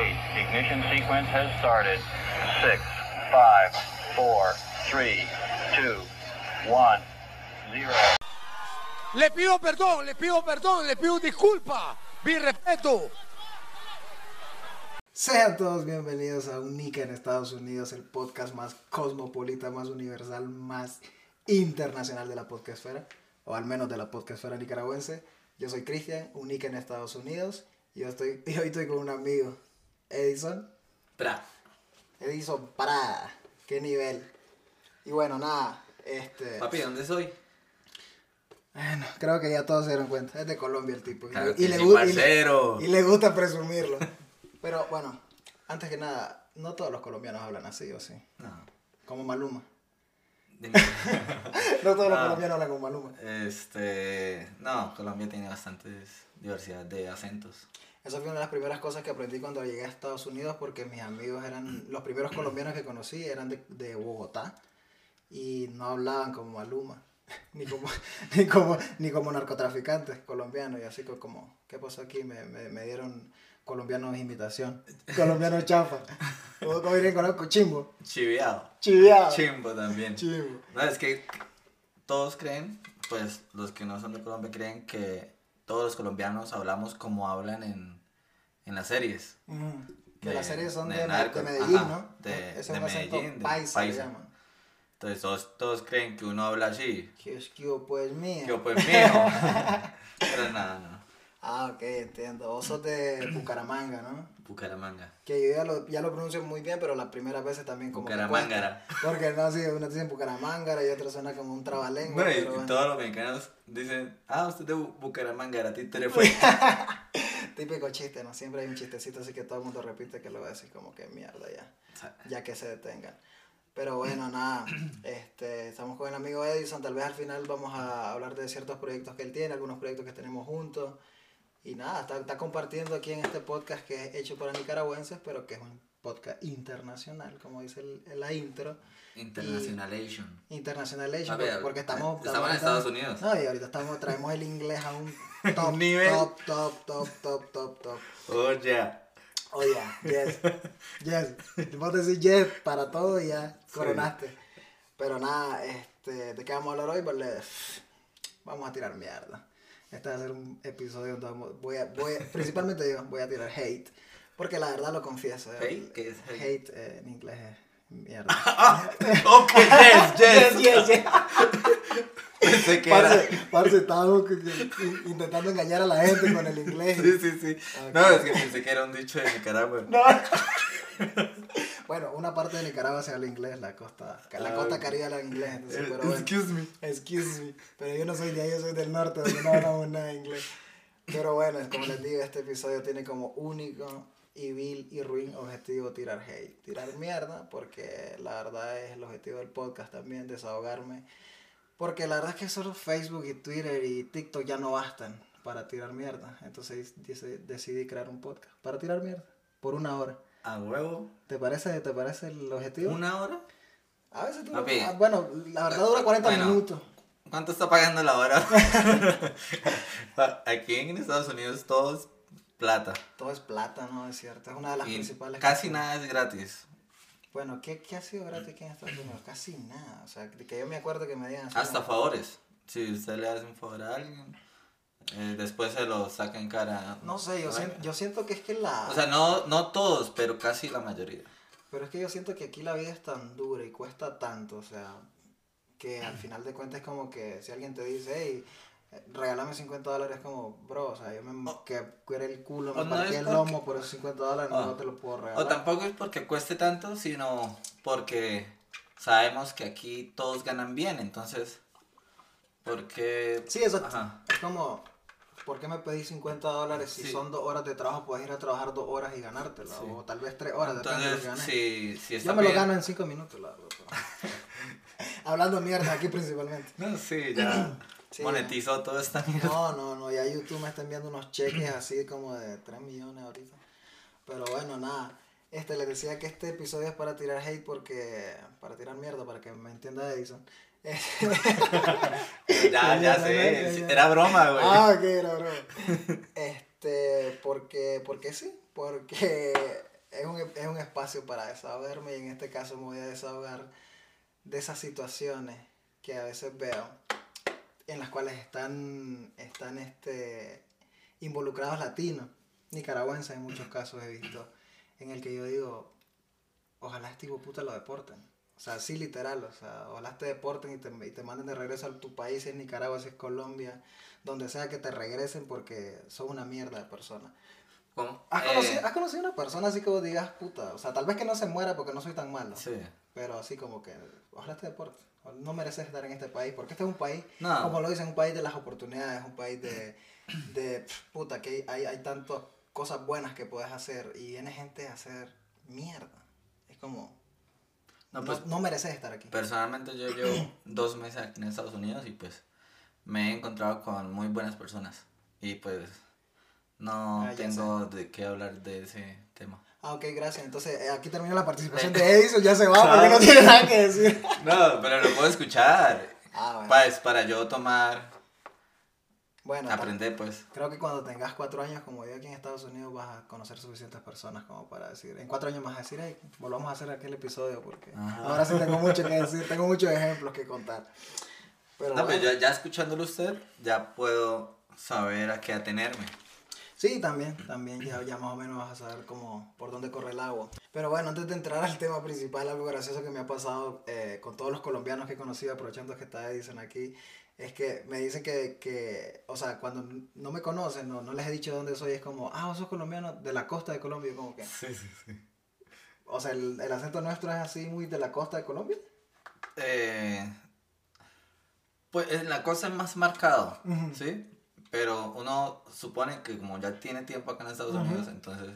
Ignition sequence has started. Six, five, four, three, two, one, zero. Le pido perdón, le pido perdón, le pido disculpa. Mi respeto. Sean todos bienvenidos a Unica en Estados Unidos, el podcast más cosmopolita, más universal, más internacional de la podcastfera, o al menos de la podcastfera nicaragüense. Yo soy Cristian, Unica en Estados Unidos, y, yo estoy, y hoy estoy con un amigo, Edison. Espera, Edison Parada, qué nivel. Y bueno, nada, este... papi, ¿dónde soy? Bueno, creo que ya todos se dieron cuenta, es de Colombia el tipo. Claro y, le, sí, gu- y le- parcero. y le gusta presumirlo. Pero bueno, antes que nada, no todos los colombianos hablan así, ¿o sí? No, Como Maluma. No todos los No. colombianos hablan como Maluma. este, no, Colombia tiene bastantes diversidad de acentos. Esa fue una de las primeras cosas que aprendí cuando llegué a Estados Unidos porque mis amigos eran, los primeros colombianos que conocí eran de, de Bogotá y no hablaban como Maluma, ni como, ni como, ni como narcotraficantes colombianos y así co- como, ¿qué pasó aquí? Me, me, me dieron colombianos imitación, colombianos chafa, como, como dirían conozco, chimbo, Chiviado. chiviado, Chimbo también. chimbo. No, es que todos creen, pues los que no son de Colombia creen que todos los colombianos hablamos como hablan en, en las series. Ujú. Que De- las series son de de, narcos, de Medellín, ajá, ¿no? de- Ese es un Medellín, de paisa, paisa. llaman. Entonces todos, todos creen que uno habla así. Que es que yo, pues mía. Que pues mío. Pero nada, no. Ah, ok, entiendo. Vos sos de Bucaramanga, ¿no? Bucaramanga. Que yo ya lo, ya lo pronuncio muy bien, pero las primeras veces también como cuesta. Porque no, sí, uno dice Bucaramangara y otro suena como un trabalengua. Bueno, y, pero y bueno. todos los mexicanos dicen, ah, usted es de Bu- Bucaramanga, a ti te le fue. Típico chiste, ¿no? Siempre hay un chistecito así que todo el mundo repite que lo va a decir como que mierda ya. Ya que se detengan. Pero bueno, nada, este, estamos con el amigo Edison, tal vez al final vamos a hablar de ciertos proyectos que él tiene, algunos proyectos que tenemos juntos. Y nada, está, está compartiendo aquí en este podcast que es hecho para nicaragüenses, pero que es un podcast internacional, como dice el, la intro. Internationalation. Ver, porque, porque estamos... estamos en Estados Unidos. No, y ahorita estamos, traemos el inglés a un top, Nivel. top, top, top, top, top, top. Oh, ya. Oh, yeah, yes, yes. Vos decís yes para todo y ya coronaste. Pero nada, este, ¿de qué vamos a hablar hoy? Pues le- vamos a tirar mierda. Este va a ser un episodio donde vamos- voy a, voy a- principalmente yo, voy a tirar hate. Porque la verdad lo confieso. eh, ¿Hate? ¿Qué es hate? Hate eh, en inglés es mierda. ok, yes, yes. yes, yes. Pensé que era. Parce, parce, estábamos que- que- intentando engañar a la gente con el inglés. Sí, sí, sí. No, es que pensé que era un dicho de Nicaragua. No. bueno, una parte de Nicaragua se habla inglés, la costa, la Ah, costa caribe habla inglés, entonces, Eh, pero bueno. Excuse me. Excuse me. Pero yo no soy de ahí, yo soy del norte, donde no hablamos nada de inglés. Pero bueno, como les digo, este episodio tiene como único y vil y ruin objetivo tirar hate. Tirar mierda, porque la verdad es el objetivo del podcast también, desahogarme. Porque la verdad es que solo Facebook y Twitter y TikTok ya no bastan para tirar mierda. Entonces decidí crear un podcast para tirar mierda por una hora. A huevo. ¿Te parece, te parece el objetivo? ¿Una hora? A veces dura, Papi. ah, bueno, la verdad dura 40 Bueno. minutos. ¿Cuánto está pagando la hora? Aquí en Estados Unidos todo es plata. Todo es plata, ¿no? Es cierto. Es una de las Y principales. casi cosas. nada es gratis. Bueno, ¿qué, ¿qué ha sido gratis aquí en Estados Unidos? Casi nada. O sea, que yo me acuerdo que me digan Hasta favores. Si usted le hace un favor a alguien, eh, después se lo saca en cara. No sé, yo, siento, yo siento que es que la. O sea, no, no todos, pero casi la mayoría. Pero es que yo siento que aquí la vida es tan dura y cuesta tanto, o sea, que al final de cuentas es como que si alguien te dice, hey, regálame 50 dólares, es como, bro, o sea, yo me que cuere el culo, me no partí es el porque- lomo por esos 50 dólares, Ah. no te lo puedo regalar. O tampoco es porque cueste tanto, sino porque sabemos que aquí todos ganan bien, entonces, porque... Sí, eso Ajá. es como, ¿por qué me pedís 50 dólares si Sí. son dos horas de trabajo? Puedes ir a trabajar dos horas y ganártelo, Sí. o tal vez tres horas, depende de lo que Entonces, ganes. si, si está Yo me lo bien- gano en cinco minutos, la verdad. Hablando mierda aquí principalmente. No, sí, ya Sí, monetizó toda esta mierda. No, no, no, ya YouTube me está enviando unos cheques así como de 3 millones ahorita. Pero bueno, nada. Este, les decía que este episodio es para tirar hate porque... Para tirar mierda, para que me entienda Edison. Ya, ya sé, sí, era broma, güey. Ah, ok, era broma. Este, porque, porque sí, porque es un, es un espacio para desahogarme y en este caso me voy a desahogar de esas situaciones que a veces veo en las cuales están, están este, involucrados latinos, nicaragüenses en muchos casos he visto, en el que yo digo, ojalá este hijo puta lo deporten. O sea, sí, literal, o sea, ojalá te deporten y te, y te manden de regreso a tu país, si es Nicaragua, si es Colombia, donde sea que te regresen porque son una mierda de persona. ¿Cómo? ¿Has, Eh, conocido, has conocido una persona así que vos digas, puta, o sea, tal vez que no se muera porque no soy tan malo, Sí. Pero así como que, ojalá te deporten. No mereces estar en este país, porque este es un país, No. como lo dicen, un país de las oportunidades, un país de, de puta, que hay, hay tantas cosas buenas que puedes hacer y viene gente a hacer mierda. Es como, No, no, pues no mereces estar aquí. personalmente yo llevo dos meses aquí en Estados Unidos y pues me he encontrado con muy buenas personas. Y pues no Ah, tengo de qué hablar de ese tema. Ah, ok, gracias. Entonces, eh, aquí termina la participación de Edison, ya se va porque no tiene nada que decir. No, pero lo puedo escuchar. Ah, bueno. Pues para yo tomar, Bueno, aprender pues. Creo que cuando tengas cuatro años, como yo aquí en Estados Unidos, vas a conocer suficientes personas como para decir, en cuatro años a decir, hey, volvamos a hacer aquel episodio porque Ajá. ahora sí tengo mucho que decir, tengo muchos ejemplos que contar. Pero No, pues bueno, ya, ya escuchándolo usted, ya puedo saber a qué atenerme. Sí, también, también ya, ya más o menos vas a saber cómo, por dónde corre el agua. Pero bueno, antes de entrar al tema principal, algo gracioso que me ha pasado eh, con todos los colombianos que he conocido, aprovechando que está Edison aquí, es que me dicen que, que, o sea, cuando no me conocen, no, no les he dicho de dónde soy, es como, ah, vos sos colombiano de la costa de Colombia, como que... Sí, sí, sí. O sea, el, el acento nuestro es así muy de la costa de Colombia. Eh, pues en la cosa es más marcado. ¿sí? Pero uno supone que como ya tiene tiempo acá en Estados. Unidos, entonces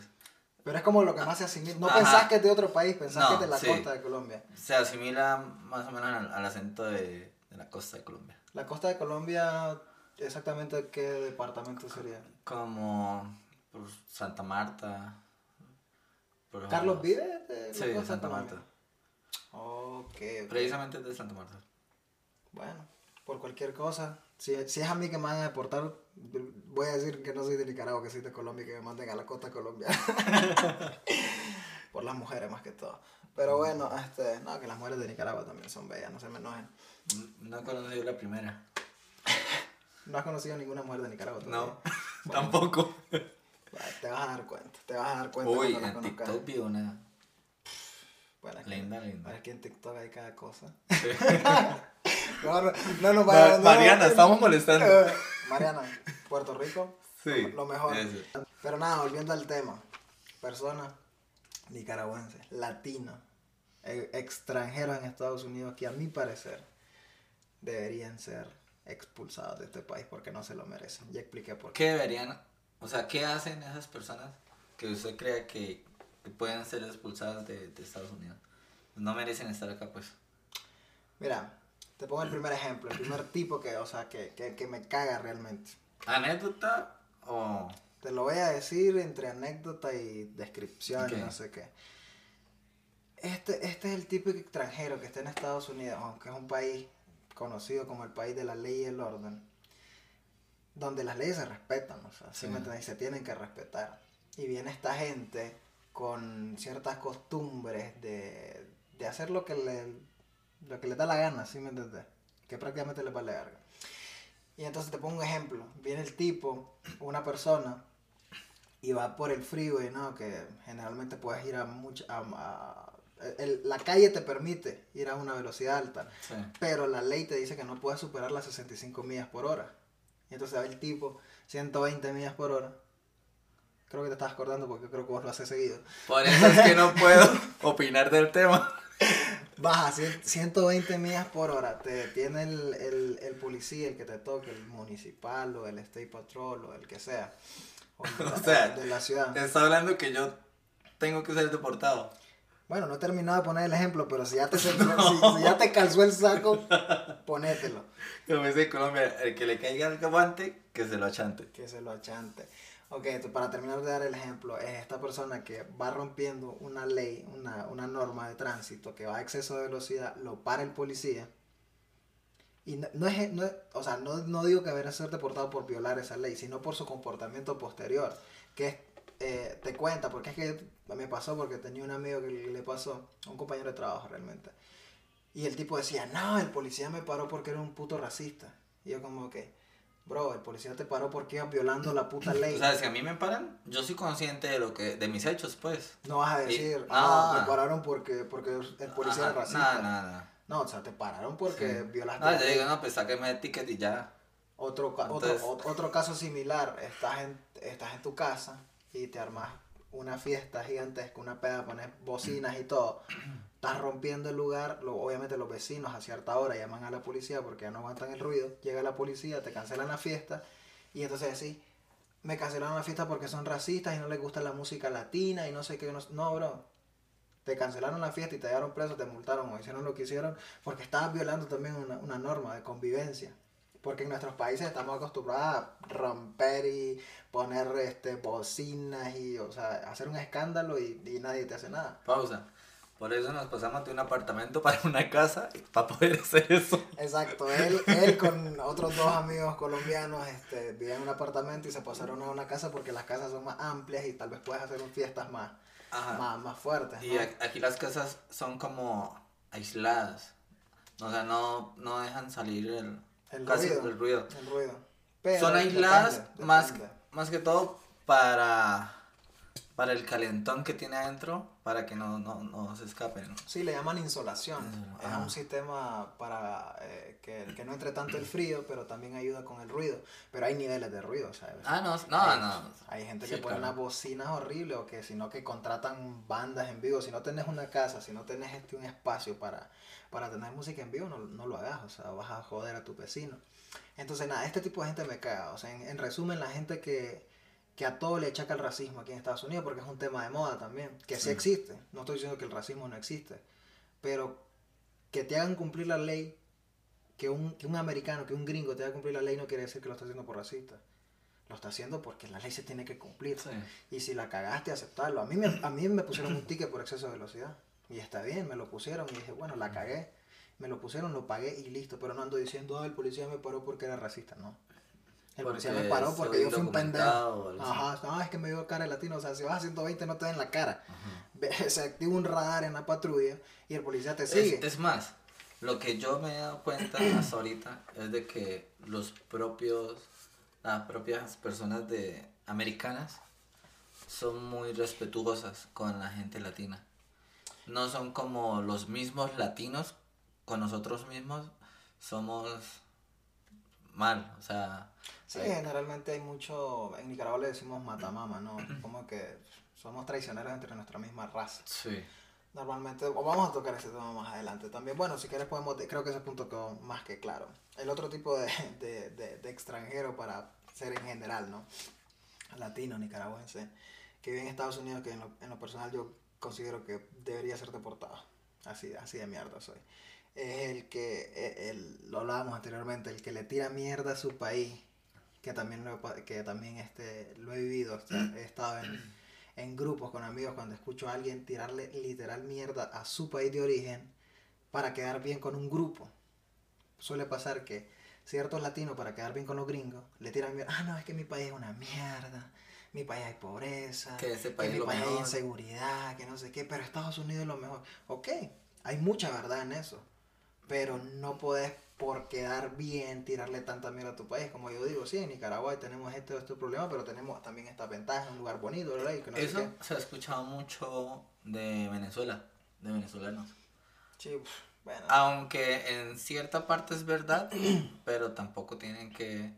Pero es como lo que más se asimila. No Ajá. pensás que es de otro país, pensás No, que es de la sí. costa de Colombia. se asimila más o menos al, al acento de, de la costa de Colombia. La costa de Colombia, exactamente qué departamento sería. Como por Santa Marta. por- ¿Carlos vive de Sí, de Santa? Marta. Ok, ok. Precisamente de Santa Marta. Bueno, por cualquier cosa. Si, si es a mí que me van a deportar, voy a decir que no soy de Nicaragua, que soy de Colombia y que me manden a la costa colombiana. por las mujeres más que todo. Pero bueno, este, no, que las mujeres de Nicaragua también son bellas, no se me enojen. No he conocido la primera. No has conocido ninguna mujer de Nicaragua No, todavía. tampoco. Bueno, Te vas a dar cuenta, te vas a dar cuenta Uy, en. TikTok vi una Bueno, es linda, linda. es que en TikTok hay cada cosa. no, no, no vayamos, no, Mariana, no, estamos molestando. Mariana, Puerto Rico, Sí. lo mejor. ese. Pero nada, volviendo al tema. Persona nicaragüense, latino, e- extranjeros en Estados Unidos que a mi parecer deberían ser expulsados de este país porque no se lo merecen. Ya expliqué por qué. ¿Qué deberían, o sea, qué hacen esas personas que usted cree que, que pueden ser expulsadas de, de Estados Unidos? No merecen estar acá, pues. Mira, te pongo el primer ejemplo, el primer tipo que, o sea, que, que, que me caga realmente. ¿Anécdota o...? Te lo voy a decir entre anécdota y descripción y no sé qué. Este, este es el típico extranjero que está en Estados Unidos, aunque es un país conocido como el país de la ley y el orden, donde las leyes se respetan, o sea, ¿sí Sí. se tienen que respetar. Y viene esta gente con ciertas costumbres de, de hacer lo que le, lo que le da la gana, ¿sí me entiendes? Que prácticamente le vale verga. Y entonces te pongo un ejemplo. Viene el tipo, una persona, y va por el freeway, ¿no? Que generalmente puedes ir a mucha... a- a- el- la calle te permite ir a una velocidad alta, Sí. pero la ley te dice que no puedes superar las 65 millas por hora. Y entonces va el tipo, 120 millas por hora. Creo que te estás acordando porque creo que vos lo haces seguido. Por eso es que no puedo opinar del tema. Baja 100 120 millas por hora, te detiene el, el, el policía, el que te toque, el municipal o el state patrol o el que sea. O el de la, O sea, de la ciudad. Está hablando que yo tengo que ser deportado. Bueno, no he terminado de poner el ejemplo, pero si ya te, si- si ya te calzó el saco, ponételo. Como dice Colombia, el que le caiga el guante, que se lo achante. Que se lo achante. Ok, para terminar de dar el ejemplo, es esta persona que va rompiendo una ley, una, una norma de tránsito, que va a exceso de velocidad, lo para el policía. Y no, no es, no o sea, no, no digo que debería ser deportado por violar esa ley, sino por su comportamiento posterior, que es eh, te cuenta, porque es que me pasó porque tenía un amigo que le pasó, un compañero de trabajo realmente. Y el tipo decía, no, el policía me paró porque era un puto racista. Y yo como que, bro, el policía te paró porque ibas violando la puta ley. O sea, si a mí me paran, yo soy consciente de lo que, de mis hechos, pues. no vas a y- decir, no. ah, me pararon porque, porque el policía Ajá, era racista. Nada, nada. No, o sea, te pararon porque violaste No, la yo digo, no, pues sáqueme el ticket y ya. Otro, Entonces- otro, ot- otro caso similar, estás en, estás en tu casa y te armas una fiesta gigantesca, una peda, pones bocinas y todo. Estás rompiendo el lugar, lo- obviamente los vecinos a cierta hora llaman a la policía porque ya no aguantan el ruido. Llega la policía, te cancelan la fiesta y entonces decís, me cancelaron la fiesta porque son racistas y no les gusta la música latina y no sé qué. No, bro. Te cancelaron la fiesta y te llevaron preso, te multaron o hicieron lo que hicieron porque estabas violando también una, una norma de convivencia. Porque en nuestros países estamos acostumbrados a romper y poner este, bocinas y, o sea, hacer un escándalo y, y nadie te hace nada. Pausa. Por eso nos pasamos de un apartamento para una casa para poder hacer eso. Exacto, él, él con otros dos amigos colombianos este, vivían en un apartamento y se pasaron a una casa porque las casas son más amplias y tal vez puedes hacer fiestas más, más, más fuertes. Y aquí las casas son como aisladas. O sea, no, no dejan salir el, El casi ruido. el ruido. El ruido. Pero son aisladas más, más que todo para, para el calentón que tiene adentro, para que no, no, no se escapen. Sí, le llaman insolación. Insolación, Es ajá. un sistema para eh, que, que no entre tanto el frío, pero también ayuda con el ruido. Pero hay niveles de ruido, ¿sabes? Ah, no, no, hay, no. Hay gente Sí, que pone claro. unas bocinas horribles o que sino que contratan bandas en vivo. Si no tenés una casa, si no tenés este, un espacio para, para tener música en vivo, no, no lo hagas. O sea, vas a joder a tu vecino. Entonces, nada, este tipo de gente me caga. O sea, en, en resumen, la gente que, que a todo le achaca el racismo aquí en Estados Unidos, porque es un tema de moda también, que sí, Sí. existe. No estoy diciendo que el racismo no existe, pero que te hagan cumplir la ley, que un, que un americano, que un gringo te haga cumplir la ley no quiere decir que lo está haciendo por racista. Lo está haciendo porque la ley se tiene que cumplir. Sí. Y si la cagaste, aceptarlo. A mí, me, a mí me pusieron un ticket por exceso de velocidad. Y está bien, me lo pusieron y dije, bueno, la cagué. Me lo pusieron, lo pagué y listo. Pero no ando diciendo, ah, el policía me paró porque era racista. No. El policía me paró porque yo fui un pendejo. Ajá, no, es que me dio cara de latino. O sea, si vas a 120 no te den la cara. Se activa un radar en la patrulla y el policía te sigue. Es, es más, lo que yo me he dado cuenta hasta ahorita es de que los propios, las propias personas de americanas son muy respetuosas con la gente latina. No son como los mismos latinos con nosotros mismos, somos mal, o sea, Sí, hay- generalmente hay mucho, en Nicaragua le decimos matamama, ¿no? Como que somos traicioneros entre nuestra misma raza. sí. Normalmente, o vamos a tocar ese tema más adelante también. Bueno, si quieres podemos, creo que ese punto quedó más que claro. El otro tipo de, de, de, de extranjero para ser en general, ¿no? Latino, nicaragüense, que vive en Estados Unidos, que en lo, en lo personal yo considero que debería ser deportado. Así, así de mierda soy. Es el que, eh, el, lo hablábamos anteriormente, el que le tira mierda a su país, que también lo, que también este, lo he vivido, o sea, he estado en, en grupos con amigos cuando escucho a alguien tirarle literal mierda a su país de origen para quedar bien con un grupo. Suele pasar que ciertos latinos para quedar bien con los gringos le tiran mierda, ah no, es que mi país es una mierda, mi país hay pobreza, Que ese país mi es lo país hay mejor". inseguridad, que no sé qué, pero Estados Unidos es lo mejor. Ok, hay mucha verdad en eso, pero no podés por quedar bien tirarle tanta mierda a tu país. Como yo digo, sí, en Nicaragua tenemos este este problema, pero tenemos también esta ventaja, un lugar bonito, ¿verdad? Que no Eso se ha escuchado mucho de Venezuela, de venezolanos. Sí, bueno. Aunque en cierta parte es verdad, pero tampoco tienen que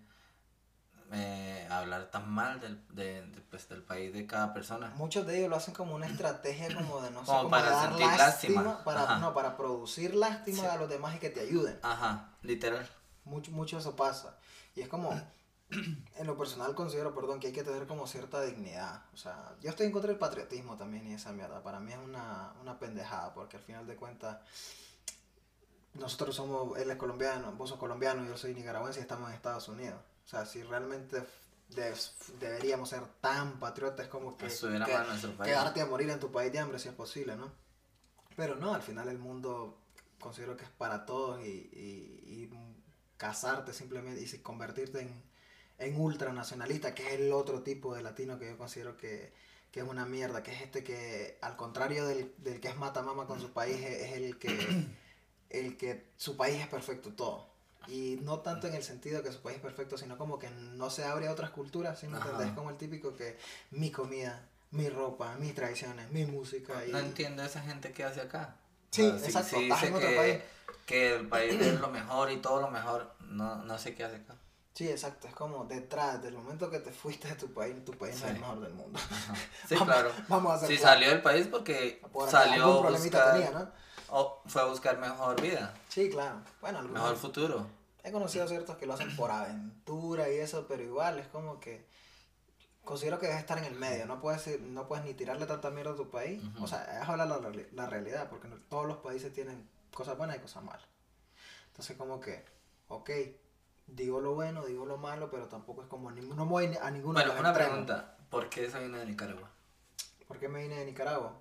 eh, hablar tan mal del, de- de, pues, del país de cada persona. Muchos de ellos lo hacen como una estrategia como de no sé, Como como para dar sentir lástima, lástima. para Ajá. no, para producir lástima Sí. a los demás y que te ayuden. Ajá, literal. Mucho, mucho eso pasa. Y es como, en lo personal considero, perdón, que hay que tener como cierta dignidad. O sea, yo estoy en contra del patriotismo también y esa mierda. Para mí es una, una pendejada, porque al final de cuentas, nosotros somos, él es colombiano, vos sos colombiano, yo soy nicaragüense y estamos en Estados Unidos. O sea, si realmente de- deberíamos ser tan patriotas como que, país. quedarte a morir en tu país de hambre si es posible, ¿no? Pero no, al final el mundo considero que es para todos y, y- y casarte simplemente y convertirte en, en ultranacionalista, que es el otro tipo de latino que yo considero que, que es una mierda, que es este que, al contrario del, del que es matamama con su país, es, es el que el que su país es perfecto todo. Y no tanto en el sentido que su país es perfecto, sino como que no se abre a otras culturas, ¿sí me Ajá. entendés? Como el típico que mi comida, mi ropa, mis tradiciones, mi música. Y... No entiendo esa gente que hace acá. Sí, O sea, exacto, estás dice en otro que, país. que el país es lo mejor y todo lo mejor, no, no sé qué hace acá. Sí, exacto, es como detrás, del momento que te fuiste de tu país, tu país no es el mejor del mundo. Ajá. Sí, Vamos- claro. vamos a hacer Si salió del país porque Por salió a buscar, tenía, ¿no? o fue a buscar mejor vida, Sí, claro. Bueno, mejor futuro. He conocido ciertos que lo hacen por aventura y eso, pero igual es como que considero que debes estar en el medio, no puedes ir- no puedes ni tirarle tanta mierda a tu país, o sea, es hablar la, reali- la realidad, porque no- todos los países tienen cosas buenas y cosas malas. Entonces como que, ok, digo lo bueno, digo lo malo, pero tampoco es como, no me voy a ninguno de Bueno, los una extremos. pregunta, ¿por qué se viene de Nicaragua? ¿Por qué me vine de Nicaragua?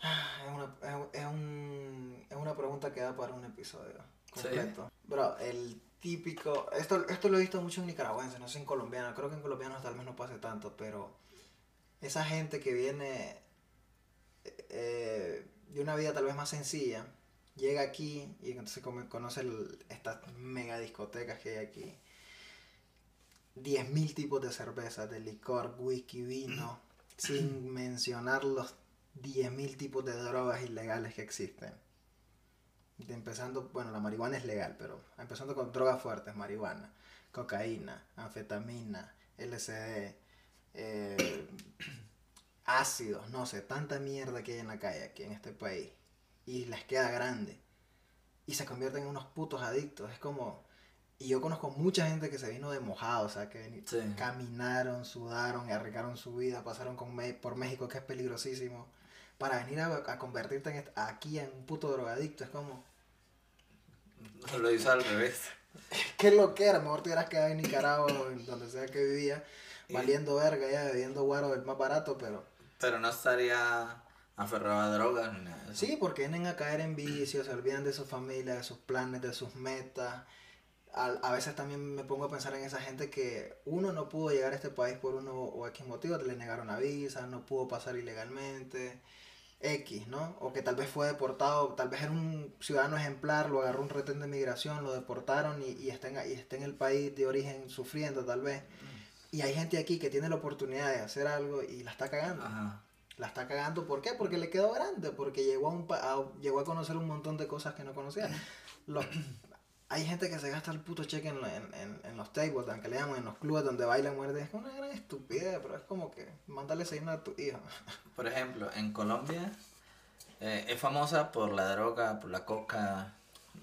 Ah, Es una, es, un- es un- es una pregunta que da para un episodio Sí. completo. Bro, el típico... Esto, esto lo he visto mucho en nicaragüenses, no sé en colombiano. Creo que en colombianos tal vez no pase tanto, pero esa gente que viene eh, de una vida tal vez más sencilla, llega aquí y entonces conoce el- estas mega discotecas que hay aquí. 10.000 tipos de cerveza, de licor, whisky, vino, sin mencionar los 10.000 tipos de drogas ilegales que existen. De empezando, bueno, la marihuana es legal, pero empezando con drogas fuertes, marihuana, cocaína, anfetamina, LSD, eh, ácidos, no sé, tanta mierda que hay en la calle aquí en este país. Y les queda grande. Y se convierten en unos putos adictos. Es como... Y yo conozco mucha gente que se vino de mojado, o sea, que Sí. caminaron, sudaron y arriesgaron su vida, pasaron con Me- por México, que es peligrosísimo, para venir a, a convertirte en aquí en un puto drogadicto. Es como, Lo hizo al revés. qué lo que era, mejor te hubieras quedado en Nicaragua o en donde sea que vivía, valiendo verga ya, bebiendo guaro del más barato, pero... Pero no estaría aferrado a drogas ni nada de eso. Sí, porque vienen a caer en vicios, se olvidan de su familia, de sus planes, de sus metas. A, a veces también me pongo a pensar en esa gente que uno no pudo llegar a este país por uno o X motivo, le negaron una visa, no pudo pasar ilegalmente, X, ¿no? O que tal vez fue deportado, tal vez era un ciudadano ejemplar, lo agarró un retén de migración, lo deportaron y, y, está, en, y está en el país de origen sufriendo tal vez. Y hay gente aquí que tiene la oportunidad de hacer algo y la está cagando. Ajá. La está cagando, ¿por qué? Porque le quedó grande, porque llegó a, un pa- a- llegó a conocer un montón de cosas que no conocía. Los, hay gente que se gasta el puto cheque en, en, en, en los tables, aunque le llaman, en los clubes donde bailan muertes. Es una gran estupidez, pero es como que mándale señal a tu hijo. Por ejemplo, en Colombia eh, es famosa por la droga, por la coca,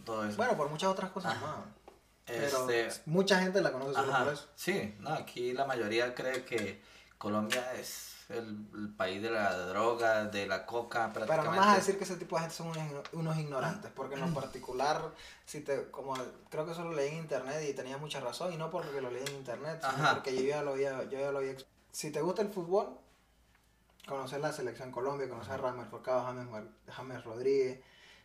todo eso. Bueno, por muchas otras cosas más. Pero Este, mucha gente la conoce solo Ajá, por eso. sí, no, aquí la mayoría cree que Colombia es el, el país de la droga, de la coca, Pero prácticamente. no me vas a decir que ese tipo de gente son unos, igno- unos ignorantes, porque en lo particular, si te, como creo que eso lo leí en internet y tenía mucha razón, y no porque lo leí en internet, sino Ajá. porque yo ya lo había, yo ya lo había Si te gusta el fútbol, conocer la selección Colombia, conocer a Ramel Falcao, James, James Rodríguez.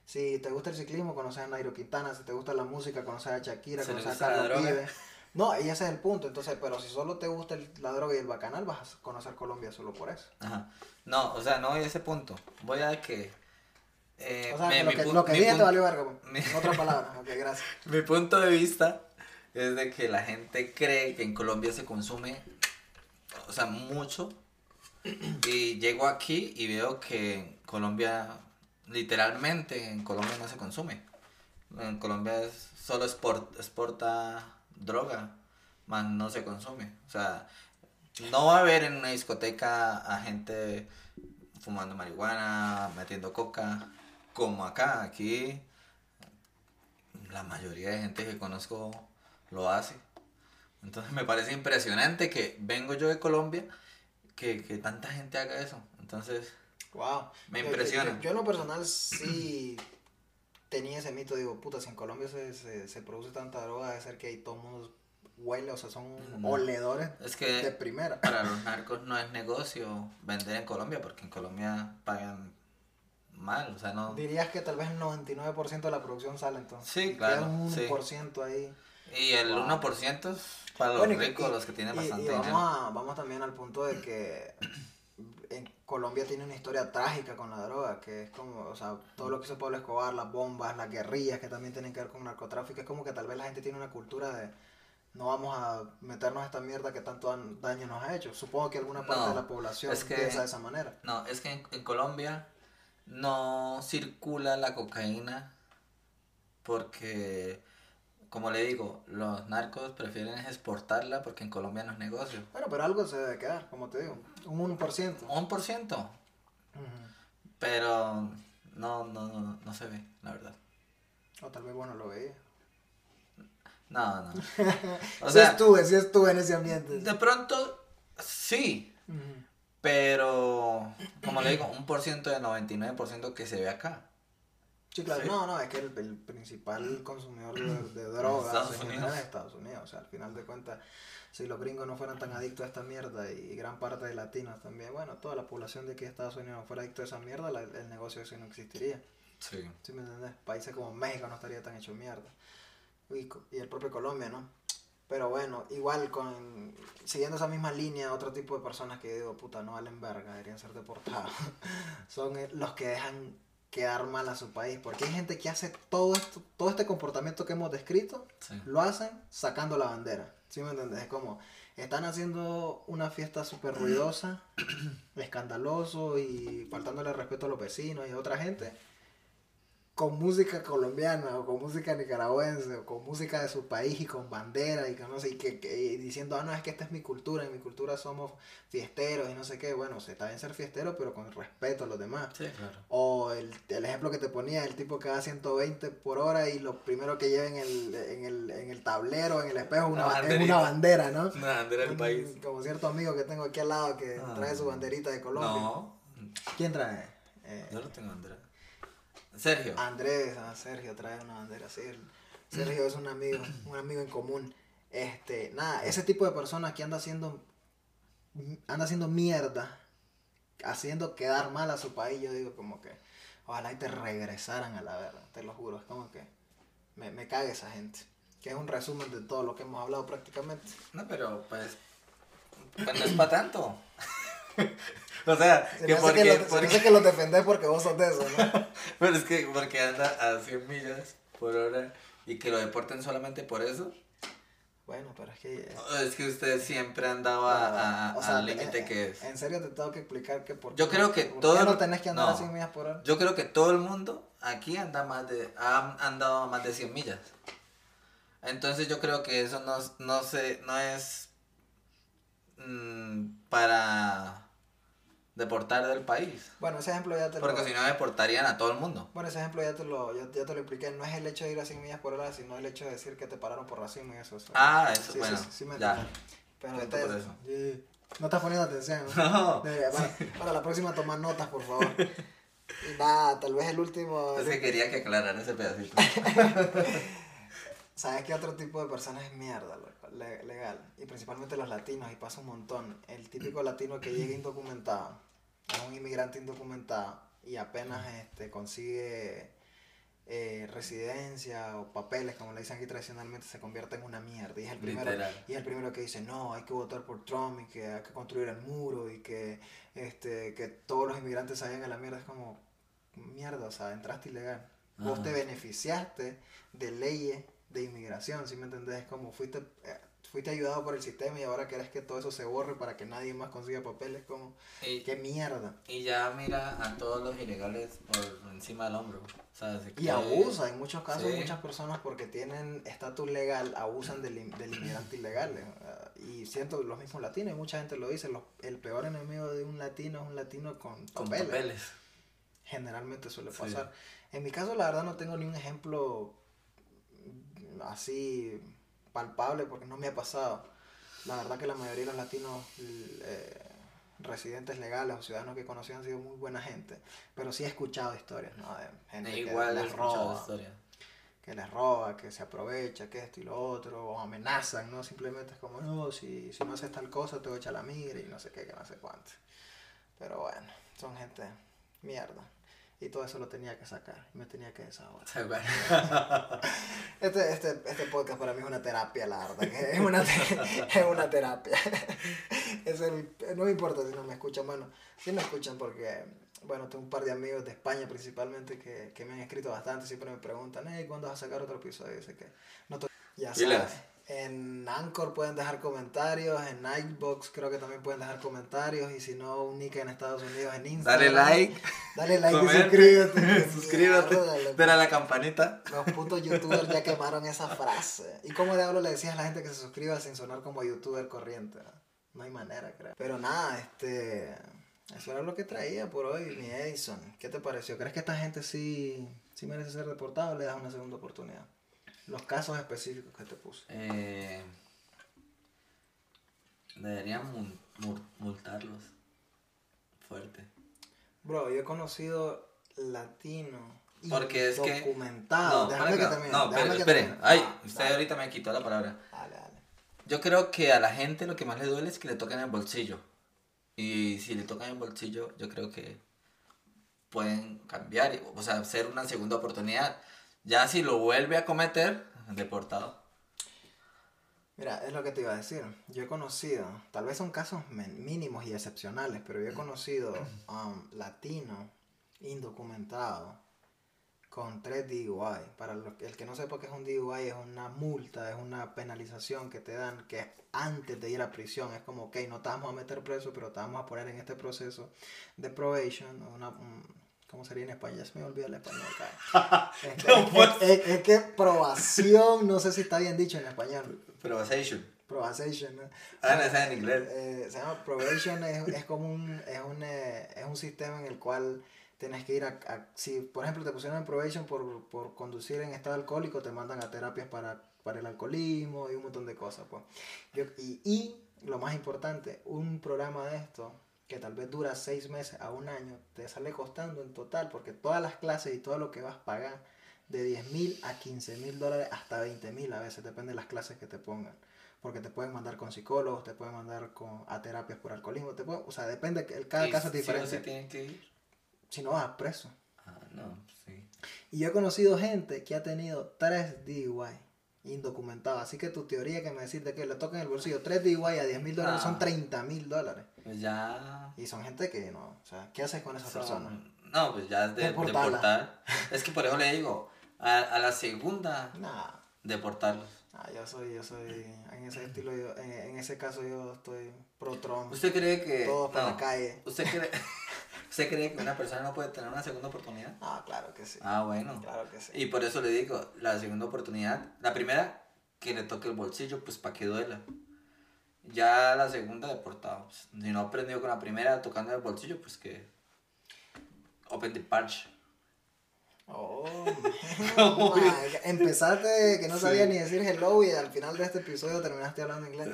Si te gusta el ciclismo, conocer a Nairo Quintana. Si te gusta la música, conocer a Shakira, conocer a Carlos. Vives. No, y ese es el punto. Entonces, pero si solo te gusta el- la droga y el bacanal, vas a conocer Colombia solo por eso. Ajá. No, o sea, no voy a ese punto. Voy a que... eh, O sea, me- lo que, lo dije te valió verga. mi- En otras palabras. Ok, gracias. Mi punto de vista es de que la gente cree que en Colombia se consume, o sea, mucho. Y llego aquí y veo que en Colombia, literalmente, en Colombia no se consume. En Colombia es, solo export- exporta droga, más no se consume. O sea, no va a haber en una discoteca a gente fumando marihuana, metiendo coca, como acá. Aquí la mayoría de gente que conozco lo hace. Entonces me parece impresionante que vengo yo de Colombia, que, que tanta gente haga eso. Entonces, Wow. Me Yo- impresiona. Yo, yo en lo personal sí tenía ese mito, digo, puta, si en Colombia se, se, se produce tanta droga, debe ser que ahí todo el mundo huele, o sea, son No. oledores es de que primera. para los narcos no es negocio vender en Colombia, porque en Colombia pagan mal, o sea, no... Dirías que tal vez el 99% de la producción sale entonces. Sí, claro, un sí. 1% ahí. Y el Wow. 1% es Para los Bueno, ricos, y- los que tienen y- bastante y vamos, dinero. a- vamos también al punto de que Colombia tiene una historia trágica con la droga, que es como, o sea, todo lo que hizo Pablo Escobar, las bombas, las guerrillas que también tienen que ver con narcotráfico, es como que tal vez la gente tiene una cultura de no vamos a meternos a esta mierda que tanto daño nos ha hecho. Supongo que alguna parte No, de la población es que- piensa de esa manera. No, es que en, en Colombia no circula la cocaína porque, como le digo, los narcos prefieren exportarla porque en Colombia no es negocio. Bueno, pero algo se debe quedar, como te digo, un 1%. Un por ciento, pero no, no, no, no se ve, la verdad. O tal vez, bueno, lo veía. No, no. O sí sea, estuve, sí estuve en ese ambiente. de pronto, sí, pero, como le digo, un por ciento del 99% que se ve acá. Sí, claro, Sí. no, no, es que el, el principal consumidor de, de drogas en general es Estados Unidos. O sea, al final de cuentas, si los gringos no fueran tan adictos a esta mierda y, gran parte de latinos también, bueno, toda la población de aquí de Estados Unidos no fuera adicto a esa mierda, la- el negocio ese no existiría. Sí. ¿Sí me entiendes? Países como México no estaría tan hecho mierda. Y, y el propio Colombia, ¿no? Pero bueno, igual con siguiendo esa misma línea, otro tipo de personas que digo, puta, no valen verga, deberían ser deportados. Son eh, los que dejan quedar mal a su país. Porque hay gente que hace todo esto, todo este comportamiento que hemos descrito, Sí. lo hacen sacando la bandera. ¿Sí me entiendes? Es como, están haciendo una fiesta súper ruidosa, escandaloso y faltándole respeto a los vecinos y a otra gente, con música colombiana o con música nicaragüense o con música de su país y con bandera y que no sé, y que, que- y diciendo, ah, no, es que esta es mi cultura, en mi cultura somos fiesteros y no sé qué. Bueno, se está bien ser fiestero, pero con respeto a los demás. Sí, claro. O el, el ejemplo que te ponía, el tipo que va a 120 por hora y lo primero que lleva en el, en el, en el tablero, en el espejo, una, es una bandera, ¿no? Una bandera del Un- país. Como cierto amigo que tengo aquí al lado que Ah. trae su banderita de Colombia. No, ¿Quién trae? Eh, yo no tengo bandera. Sergio. Andrés, ah, Sergio trae una bandera así. Sergio es un amigo, un amigo en común. Este, nada, ese tipo de personas que anda haciendo anda haciendo mierda, haciendo quedar mal a su país, yo digo como que ojalá y te regresaran a la verdad, te lo juro, es como que me, me caga esa gente. Que es un resumen de todo lo que hemos hablado prácticamente. No, pero pues. Pues no es para tanto. o sea, Se que porque. que, lo, se me porque- hace que lo defendés porque vos sos de eso, ¿no? pero es que porque anda a 100 millas por hora y que lo deporten solamente por eso. Bueno, pero es que... eh, Es que usted siempre andaba a- o sea, al límite eh, que es. En serio te tengo que explicar que por Yo qué- creo que por qué todo no el- tenés que andar no. a 100 millas por hora. Yo creo que todo el mundo aquí anda más de, ha andado a más de 100 millas. Entonces yo creo que eso no, no, se, no es mm, para deportar del país. Bueno, ese ejemplo ya te lo... Porque si no deportarían a todo el mundo. Bueno, ese ejemplo ya te lo, ya, ya te lo expliqué. No es el hecho de ir a 100 millas por hora, sino el hecho de decir que te pararon por racismo y eso. eso. Ah, eso, Sí, bueno. sí, sí me ya. Pero este- por eso. No estás poniendo atención. No. Para, para la próxima toma notas, por favor. Y nada, tal vez el último... Es que quería que aclararan ese pedacito. ¿Sabes qué otro tipo de personas es mierda, loco? Le- legal? Y principalmente los latinos, y pasa un montón. El típico latino que llega indocumentado, es un inmigrante indocumentado, y apenas este, consigue eh, residencia o papeles, como le dicen aquí tradicionalmente, se convierte en una mierda. Y es el primero, Literal. y es el primero que dice, no, hay que votar por Trump y que hay que construir el muro y que, este, que todos los inmigrantes vayan a la mierda. Es como, mierda, o sea, entraste ilegal. Vos te beneficiaste de leyes de inmigración, ¿sí me entendés? Es como fuiste, eh, fuiste ayudado por el sistema y ahora querés que todo eso se borre para que nadie más consiga papeles, como, Y, qué mierda. y ya mira a todos los ilegales por encima del hombro. O sea, se Y abusa, en muchos casos Sí. muchas personas porque tienen estatus legal abusan del, del inmigrante ilegal. eh, Y siento los mismos latinos, y mucha gente lo dice, los- el peor enemigo de un latino es un latino con Con papeles. papeles. Generalmente suele Sí. pasar. En mi caso, la verdad, no tengo ni un ejemplo así palpable porque no me ha pasado. La verdad que la mayoría de los latinos eh, residentes legales o ciudadanos que conocí han sido muy buena gente. Pero sí he escuchado historias, ¿no? De gente Igual que he les roba, que les roba, que se aprovecha, que esto y lo otro, o amenazan, ¿no? Simplemente es como, no, si, si no haces tal cosa te voy a echar la migra y no sé qué, que no sé cuánto. Pero bueno, son gente mierda. Y todo eso lo tenía que sacar. Y me tenía que desahogar. Este, este, este podcast para mí es una terapia, la verdad. que Es una, es una terapia. Es el, no me importa si no me escuchan. Bueno, sí me escuchan porque, bueno, tengo un par de amigos de España principalmente que, que me han escrito bastante. Siempre me preguntan, hey, ¿cuándo vas a sacar otro episodio? Sé que no Ya sabes. En Anchor pueden dejar comentarios, en Nightbox creo que también pueden dejar comentarios y si no, un nick en Estados Unidos en Instagram. Dale like, Dale like y suscríbete. suscríbete, dale a la campanita. Los putos youtubers ya quemaron esa frase. ¿Y cómo diablo le decías a la gente que se suscriba sin sonar como youtuber corriente? No hay manera, creo. Pero nada, este. Eso era lo que traía por hoy, mi Edison. ¿Qué te pareció? ¿Crees que esta gente sí, sí merece ser deportada o le das una segunda oportunidad? Los casos específicos que te puse. Eh, deberían mul- mul- multarlos. Fuerte. Bro, yo he conocido latinos. Porque es que. documentados. No, déjame que que- termine. no, pero que. Ay, Ah, usted dale, ahorita me quitó la palabra. Dale, dale. Yo creo que a la gente lo que más le duele es que le toquen el bolsillo. Y si le tocan el bolsillo, yo creo que pueden cambiar, o sea, hacer una segunda oportunidad. Ya si lo vuelve a cometer, deportado. Mira, es lo que te iba a decir. Yo he conocido, tal vez son casos mínimos y excepcionales, pero yo he conocido um, latinos indocumentados con tres DUI. Para los el que no sepa qué es un DUI, es una multa, es una penalización que te dan que es antes de ir a prisión. Es como, ok, no te vamos a meter preso, pero te vamos a poner en este proceso de probation. Una, un- ¿Cómo sería en español? Ya se me olvidó el español. Es que- es- es- es que probación, no sé si está bien dicho en español. Probation. Probation, ¿no? Ah, no, esa en inglés. Eh, se llama probation, es, es como un, es un, eh, es un sistema en el cual tienes que ir a, a- si por ejemplo te pusieron en probation por, por conducir en estado alcohólico, te mandan a terapias para, para el alcoholismo y un montón de cosas, pues. Yo, y, y lo más importante, un programa de esto que tal vez dura seis meses a un año, te sale costando en total, porque todas las clases y todo lo que vas a pagar, de 10 mil a 15 mil dólares hasta 20 mil a veces, depende de las clases que te pongan. Porque te pueden mandar con psicólogos, te pueden mandar con, a terapias por alcoholismo, te pueden, o sea, depende, cada caso es diferente. sí tienen que ir. Si no vas preso. Ah, no, sí. Y yo he conocido gente que ha tenido 3 DUI indocumentados. Así que tu teoría que me decís de que le tocan el bolsillo 3 DUI a 10 mil dólares Ah. son 30 mil dólares. Pues ya. Y son gente que no, o sea, ¿qué haces con esas son- personas? No, pues ya es de, Deportarla. deportar. Es que por eso le digo, a, a la segunda, Nah, deportarlos. nah, yo soy, yo soy, en ese estilo, yo, en, en ese caso yo estoy pro Trump. ¿Usted cree que.? Todos para no. la calle. ¿Usted cree, ¿Usted cree que una persona no puede tener una segunda oportunidad? Ah, claro que sí. Ah, bueno. Claro que sí. Y por eso le digo, la segunda oportunidad, la primera, que le toque el bolsillo, pues para que duela. Ya la segunda, deportado. Pues, si no aprendió con la primera tocando el bolsillo, pues que. Open the parch. Oh, empezaste que no Sí. sabía ni decir hello y al final de este episodio terminaste hablando inglés.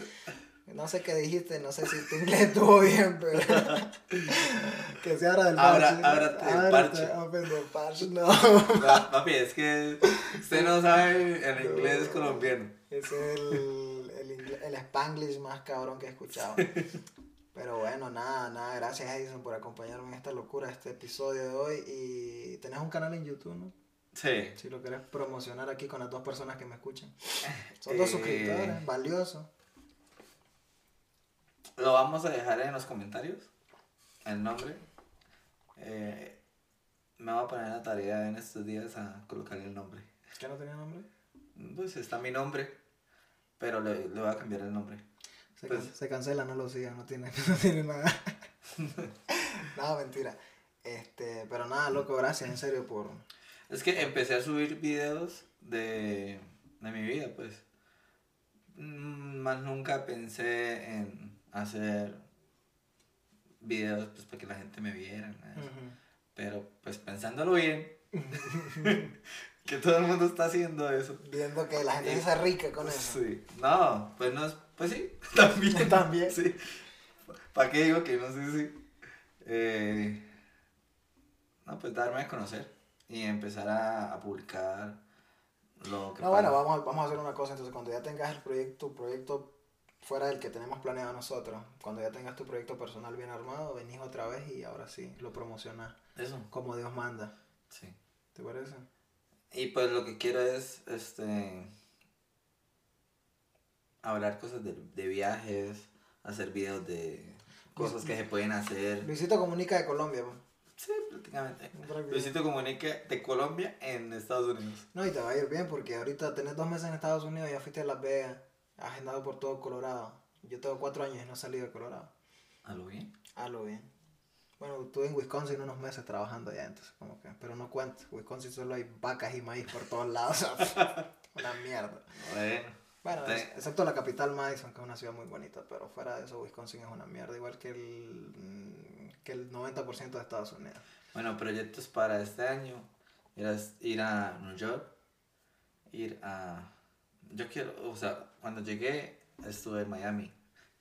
No sé qué dijiste, no sé si tu inglés estuvo bien, pero que se abra del Abra- parche. ábrate del Ábrate, parche. open parche, no. Pa- Papi, es que usted no sabe el inglés colombiano. Es el, el, spanglish más cabrón que he escuchado. Pero bueno, nada, nada, gracias Edison por acompañarme en esta locura, este episodio de hoy. Y tenés un canal en YouTube, ¿no? Sí. Si lo quieres promocionar aquí con las dos personas que me escuchan. Son dos Eh. suscriptores, valiosos. Lo vamos a dejar en los comentarios. El nombre. Eh, me voy a poner la tarea en estos días a colocar el nombre. ¿Qué no tenía nombre? Pues está mi nombre. Pero le, le voy a cambiar el nombre. Se, Pues- can- se cancela, no lo sigan, no tiene, no tiene nada. nada, mentira. Este, pero nada, loco, gracias en serio por... Es que empecé a subir videos de, de mi vida, pues. Mm, Más nunca pensé en hacer videos pues para que la gente me viera. Pero pues pensándolo bien, que todo el mundo está haciendo eso. Viendo que la gente se hace rica con eso. Sí. No, pues no es, pues sí, también. También. Sí. ¿Para qué digo que no sé si? Eh, no, pues darme a conocer y empezar a, a publicar lo que No, bueno, vamos a, vamos a hacer una cosa. Entonces, cuando ya tengas el proyecto, proyecto fuera del que tenemos planeado nosotros, cuando ya tengas tu proyecto personal bien armado, venís otra vez y ahora sí, lo promocionas Eso, como Dios manda. sí. ¿Te parece? Y pues lo que quiero es, este, hablar cosas de, de viajes, hacer videos de cosas que se pueden hacer. Luisito Comunica de Colombia. pues. Sí, prácticamente. Luisito Comunica de Colombia en Estados Unidos. No, y te va a ir bien porque ahorita tenés dos meses en Estados Unidos, ya fuiste a Las Vegas, has andado por todo Colorado. Yo tengo cuatro años y no he salido de Colorado. ¿A lo bien? Ah, lo bien. Bueno, estuve en Wisconsin unos meses trabajando allá, entonces como que, pero no cuento. Wisconsin solo hay vacas y maíz por todos lados. o sea, una mierda. Bueno. Bueno, Te- excepto la capital Madison, que es una ciudad muy bonita, pero fuera de eso Wisconsin es una mierda, igual que el, mm, que el 90% de Estados Unidos. Bueno, proyectos para este año. Ir a, ir a New York. Ir a... Yo quiero, o sea, cuando llegué estuve en Miami.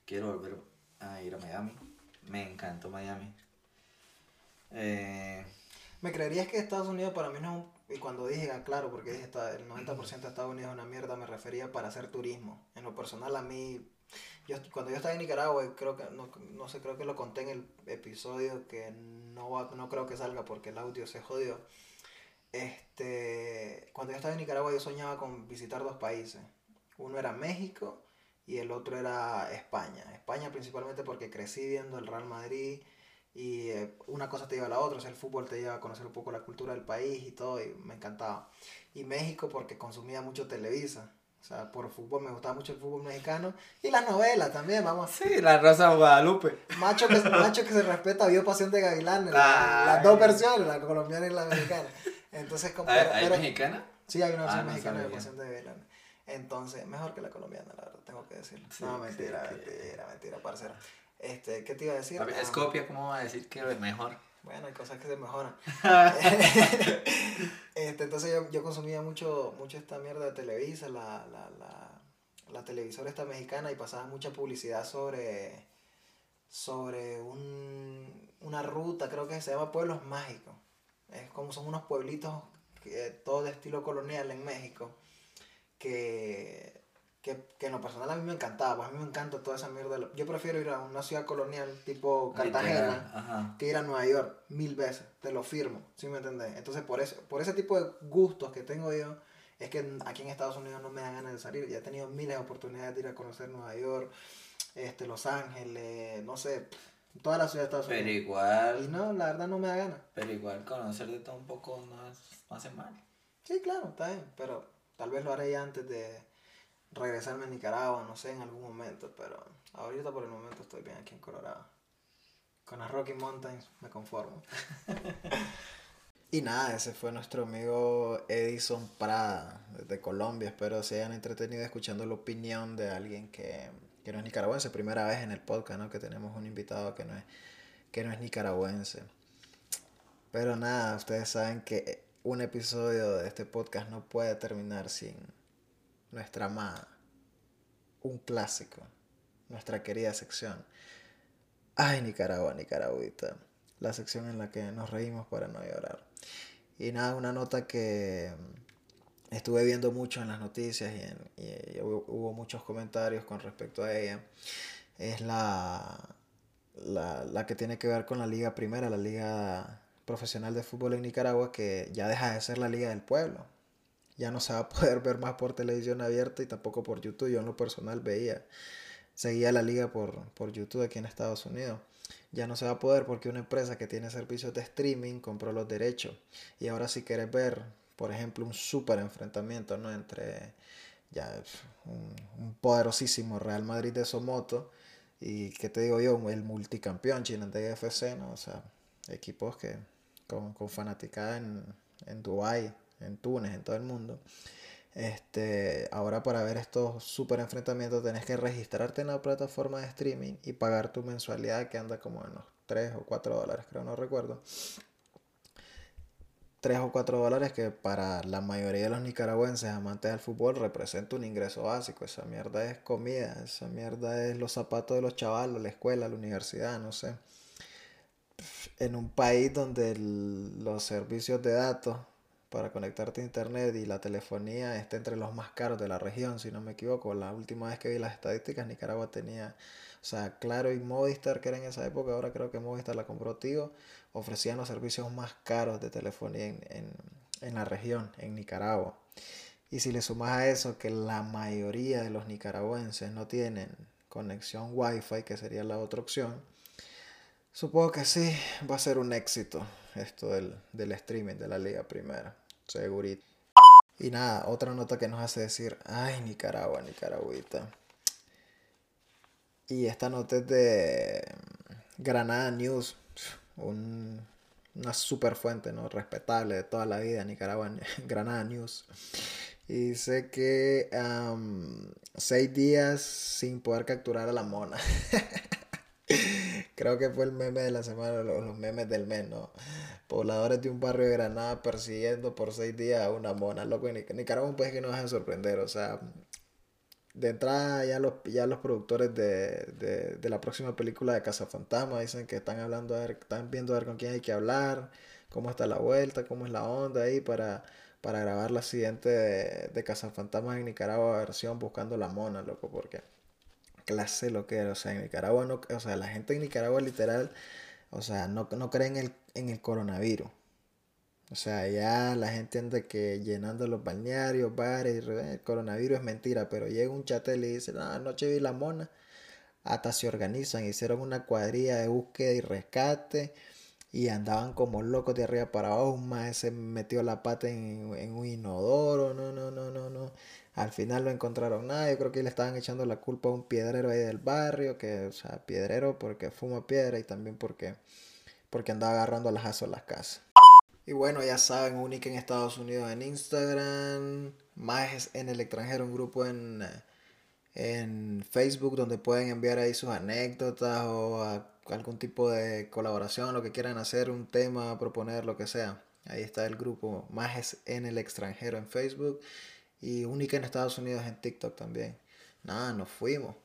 Quiero volver a ir a Miami. Me encantó Miami. Eh, Me creerías que Estados Unidos para mí no. Y cuando dije, ah, claro, porque dije el 90% de Estados Unidos es una mierda, me refería para hacer turismo. En lo personal a mí, yo, cuando yo estaba en Nicaragua, creo que, no, no sé, creo que lo conté en el episodio que no, no creo que salga porque el audio se jodió. Este, cuando yo estaba en Nicaragua yo soñaba con visitar dos países. Uno era México y el otro era España. España principalmente porque crecí viendo el Real Madrid y eh, una cosa te lleva a la otra, o sea, el fútbol te lleva a conocer un poco la cultura del país y todo, y me encantaba. Y México porque consumía mucho Televisa, o sea, por fútbol me gustaba mucho el fútbol mexicano y las novelas también, vamos. sí, la Rosa de Guadalupe. Macho que, macho que se respeta, vio Pasión de Gavilanes, la- las dos versiones, la colombiana y la mexicana. Entonces, como, ¿Hay, hay mexicana? Sí, hay una Ah, versión no mexicana de sabía. Pasión de Gavilanes. Entonces, mejor que la colombiana, la verdad, tengo que decirlo. Sí, no, sí, mentira, que- mentira, mentira, parcero. Este, ¿qué te iba a decir? Ah, Es copia, ¿cómo va a decir que es mejor? Bueno, hay cosas que se mejoran. este, entonces yo, yo consumía mucho, mucho esta mierda de Televisa, la, la, la, la televisora esta mexicana y pasaba mucha publicidad sobre, sobre un, una ruta, creo que se llama Pueblos Mágicos. Es como son unos pueblitos, que, todo de estilo colonial en México, que, que, que en lo personal a mí me encantaba, pues a mí me encanta toda esa mierda. Yo prefiero ir a una ciudad colonial tipo Cartagena que ir a Nueva York mil veces, te lo firmo, ¿sí me entendés? Entonces por eso, por ese tipo de gustos que tengo yo, es que aquí en Estados Unidos no me dan ganas de salir, ya he tenido miles de oportunidades de ir a conocer Nueva York, este, Los Ángeles, no sé, toda la ciudad de Estados Pero Unidos. Y igual, no, la verdad no me da ganas. pero igual conocer de todo un poco no, es, no hace mal. Sí, claro, está bien, pero tal vez lo haré ya antes de regresarme a Nicaragua, no sé, en algún momento, pero ahorita por el momento estoy bien aquí en Colorado. Con las Rocky Mountains me conformo. y nada, ese fue nuestro amigo Edison Prada, desde Colombia. Espero se hayan entretenido escuchando la opinión de alguien que, que no es nicaragüense. Primera vez en el podcast, ¿no? Que tenemos un invitado que no es, que no es nicaragüense. Pero nada, ustedes saben que un episodio de este podcast no puede terminar sin nuestra amada, un clásico, nuestra querida sección. Ay, Nicaragua, Nicaragüita. La sección en la que nos reímos para no llorar. Y nada, una nota que estuve viendo mucho en las noticias y, hubo muchos comentarios con respecto a ella. Es la, la, la que tiene que ver con la Liga Primera, la Liga Profesional de Fútbol en Nicaragua, que ya deja de ser la Liga del Pueblo. Ya no se va a poder ver más por televisión abierta y tampoco por YouTube. Yo en lo personal veía, seguía la liga por, por YouTube aquí en Estados Unidos. Ya no se va a poder porque una empresa que tiene servicios de streaming compró los derechos. Y ahora si quieres ver, por ejemplo, un súper enfrentamiento ¿no? entre ya un, un poderosísimo Real Madrid de Somoto y, ¿qué te digo yo? El multicampeón Chinandega FC, ¿no? O sea, equipos que con, con fanaticada en, en Dubái, en Túnez, en todo el mundo. Este, ahora para ver estos super enfrentamientos tenés que registrarte en la plataforma de streaming y pagar tu mensualidad que anda como en los 3 o 4 dólares, creo, no recuerdo. 3 o 4 dólares que para la mayoría de los nicaragüenses amantes del fútbol representa un ingreso básico. Esa mierda es comida, esa mierda es los zapatos de los chavalos, la escuela, la universidad, no sé. En un país donde los servicios de datos para conectarte a internet y la telefonía está entre los más caros de la región, si no me equivoco. La última vez que vi las estadísticas, Nicaragua tenía, o sea, Claro y Movistar, que era en esa época, ahora creo que Movistar la compró Tigo, ofrecían los servicios más caros de telefonía en, en, en la región, en Nicaragua. Y si le sumas a eso que la mayoría de los nicaragüenses no tienen conexión Wi-Fi, que sería la otra opción, supongo que sí, va a ser un éxito esto del, del streaming de la Liga Primera, segurito. Y nada, otra nota que nos hace decir, ay, Nicaragua, Nicaragüita. Y esta nota es de Granada News, un, una super fuente, ¿no? Respetable de toda la vida, Nicaragua, Granada News. Y dice que um, seis días sin poder capturar a la mona. Creo que fue el meme de la semana, los memes del mes, ¿no? Pobladores de un barrio de Granada persiguiendo por seis días a una mona. Loco, Nicaragua es un país que nos deja sorprender. O sea, de entrada ya los, ya los productores de, de, de la próxima película de Casa Fantasma dicen que están hablando, a ver, están viendo a ver con quién hay que hablar, cómo está la vuelta, cómo es la onda ahí para para grabar la siguiente de, de Cazafantasmas en Nicaragua versión Buscando la Mona, loco, porque clase lo que era, o sea, en Nicaragua no, o sea, la gente en Nicaragua literal, o sea, no, no cree en el, en el coronavirus. O sea, ya la gente anda que llenando los balnearios, bares, el coronavirus es mentira, pero llega un chatel y dice, no, anoche vi la mona, hasta se organizan, hicieron una cuadrilla de búsqueda y rescate y andaban como locos de arriba para abajo. Un más se metió la pata en, en, un inodoro, no, no, no, no, no. Al final no encontraron nada. Yo creo que le estaban echando la culpa a un piedrero ahí del barrio, que, o sea, piedrero porque fuma piedra y también porque, porque andaba agarrando las a las casas. Y bueno, ya saben, Única en Estados Unidos en Instagram, más en el extranjero, un grupo en, en Facebook donde pueden enviar ahí sus anécdotas o a algún tipo de colaboración, lo que quieran hacer, un tema, proponer, lo que sea. Ahí está el grupo Majes en el extranjero en Facebook y única en Estados Unidos en TikTok también. Nada, nos fuimos.